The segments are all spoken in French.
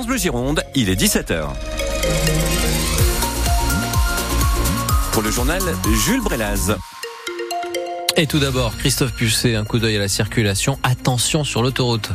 France Bleu Gironde, il est 17h. Pour le journal, Jules Brélaz. Et tout d'abord, Christophe Pusset, un coup d'œil à la circulation. Attention sur l'autoroute.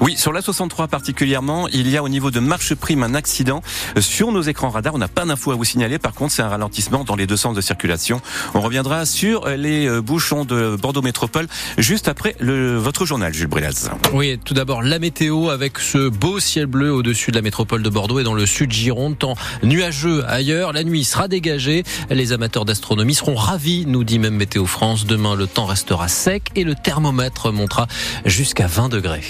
Oui, sur la 63 particulièrement, il y a au niveau de Marche Prime un accident sur nos écrans radars. On n'a pas d'infos à vous signaler. Par contre, c'est un ralentissement dans les deux sens de circulation. On reviendra sur les euh, bouchons de Bordeaux Métropole juste après le, votre journal, Jules Brélaz. Oui, tout d'abord, la météo avec ce beau ciel bleu au-dessus de la métropole de Bordeaux et dans le sud Gironde. Temps nuageux ailleurs. La nuit sera dégagée. Les amateurs d'astronomie seront ravis, nous dit même Météo France. Demain, le temps restera sec et le thermomètre montera jusqu'à 20 degrés.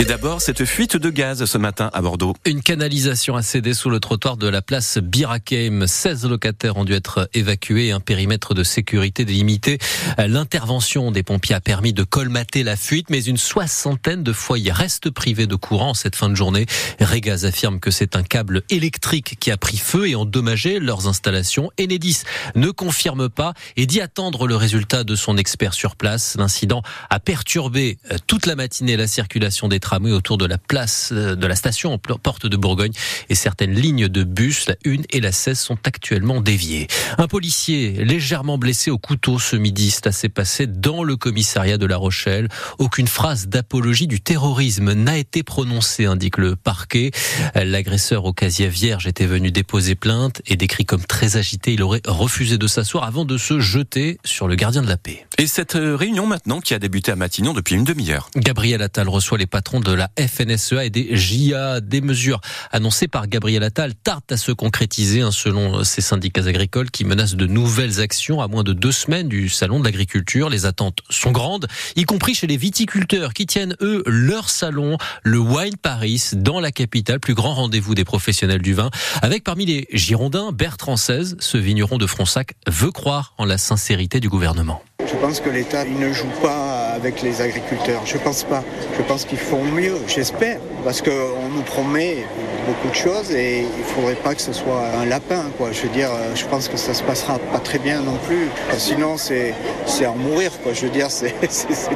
Et d'abord, cette fuite de gaz ce matin à Bordeaux. Une canalisation a cédé sous le trottoir de la place Birakeim. 16 locataires ont dû être évacués et un périmètre de sécurité délimité. L'intervention des pompiers a permis de colmater la fuite, mais une soixantaine de foyers restent privés de courant cette fin de journée. Régaz affirme que c'est un câble électrique qui a pris feu et endommagé leurs installations. Enedis ne confirme pas et dit attendre le résultat de son expert sur place. L'incident a perturbé toute la matinée la circulation des tramway autour de la place euh, de la station porte de Bourgogne et certaines lignes de bus, la 1 et la 16, sont actuellement déviées. Un policier légèrement blessé au couteau ce midi, cela s'est passé dans le commissariat de La Rochelle. Aucune phrase d'apologie du terrorisme n'a été prononcée, indique le parquet. L'agresseur au casier vierge était venu déposer plainte et décrit comme très agité. Il aurait refusé de s'asseoir avant de se jeter sur le gardien de la paix. Et cette euh, réunion maintenant qui a débuté à Matignon depuis une demi-heure. Gabriel Attal reçoit les patrons de la FNSEA et des JA. Des mesures annoncées par Gabriel Attal tardent à se concrétiser, hein, selon ces syndicats agricoles qui menacent de nouvelles actions à moins de deux semaines du salon de l'agriculture. Les attentes sont grandes, y compris chez les viticulteurs qui tiennent, eux, leur salon, le Wine Paris, dans la capitale, plus grand rendez-vous des professionnels du vin, avec parmi les Girondins, Bertrand XVI, ce vigneron de Fronsac, veut croire en la sincérité du gouvernement. Je pense que l'État ne joue pas avec les agriculteurs. Je pense pas. Je pense qu'ils font mieux, j'espère, parce qu'on nous promet beaucoup de choses et il faudrait pas que ce soit un lapin, quoi. Je veux dire, je pense que ça se passera pas très bien non plus. Sinon, c'est c'est en mourir, quoi. Je veux dire, c'est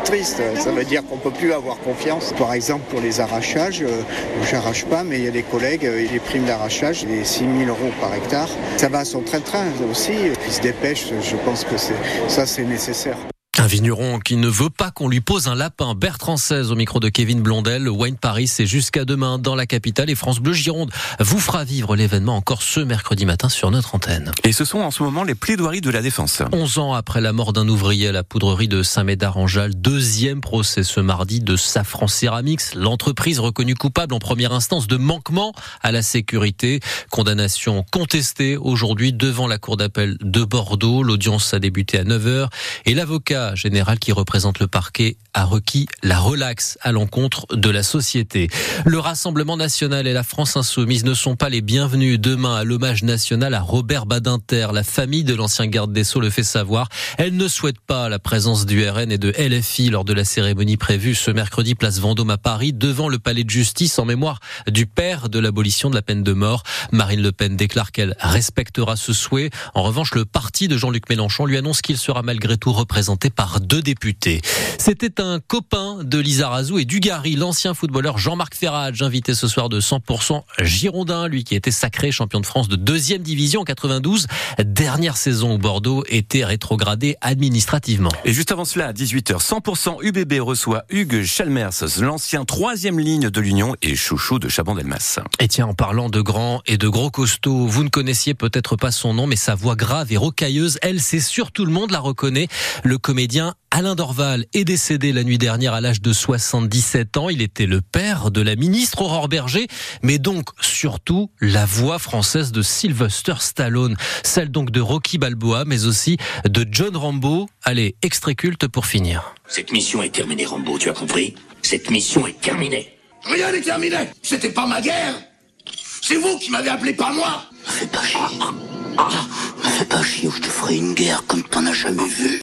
triste. Ça veut dire qu'on peut plus avoir confiance. Par exemple, pour les arrachages, j'arrache pas, mais il y a des collègues, les primes d'arrachage, les 6 000 euros par hectare, ça va à son train-train aussi. Ils se dépêchent. Je pense que ça, c'est nécessaire. Un vigneron qui ne veut pas qu'on lui pose un lapin. Bertrand 16 au micro de Kevin Blondel. Wine Paris, c'est jusqu'à demain dans la capitale. Et France Bleu Gironde vous fera vivre l'événement encore ce mercredi matin sur notre antenne. Et ce sont en ce moment les plaidoiries de la défense. 11 ans après la mort d'un ouvrier à la poudrerie de Saint-Médard-en-Jalles, deuxième procès ce mardi de Safran Ceramics. L'entreprise reconnue coupable en première instance de manquement à la sécurité. Condamnation contestée aujourd'hui devant la cour d'appel de Bordeaux. L'audience a débuté à 9h et l'avocat général qui représente le parquet a requis la relaxe à l'encontre de la société. Le Rassemblement national et la France insoumise ne sont pas les bienvenus demain à l'hommage national à Robert Badinter. La famille de l'ancien garde des Sceaux le fait savoir. Elle ne souhaite pas la présence du RN et de LFI lors de la cérémonie prévue ce mercredi place Vendôme à Paris devant le palais de justice en mémoire du père de l'abolition de la peine de mort. Marine Le Pen déclare qu'elle respectera ce souhait. En revanche, le parti de Jean-Luc Mélenchon lui annonce qu'il sera malgré tout représenté par deux députés. C'était un copain de Lisa Razou et du Gary, l'ancien footballeur Jean-Marc Ferrage, invité ce soir de 100% Girondin, lui qui était sacré champion de France de deuxième division en 92. Dernière saison où Bordeaux était rétrogradé administrativement. Et juste avant cela, à 18h, 100% UBB reçoit Hugues Chalmers, l'ancien troisième ligne de l'Union et chouchou de Chabon-Delmas. Et tiens, en parlant de grands et de gros costauds, vous ne connaissiez peut-être pas son nom, mais sa voix grave et rocailleuse, elle, c'est sûr, tout le monde la reconnaît. Le comédien Alain Dorval est décédé la nuit dernière à l'âge de 77 ans. Il était le père de la ministre Aurore Berger, mais donc surtout la voix française de Sylvester Stallone, celle donc de Rocky Balboa, mais aussi de John Rambo. Allez, extrait culte pour finir. Cette mission est terminée, Rambo, tu as compris? Cette mission est terminée. Rien n'est terminé C'était pas ma guerre C'est vous qui m'avez appelé, pas moi Fais pas chier. Ah, ah, fais pas chier ou je te ferai une guerre comme t'en as jamais vu.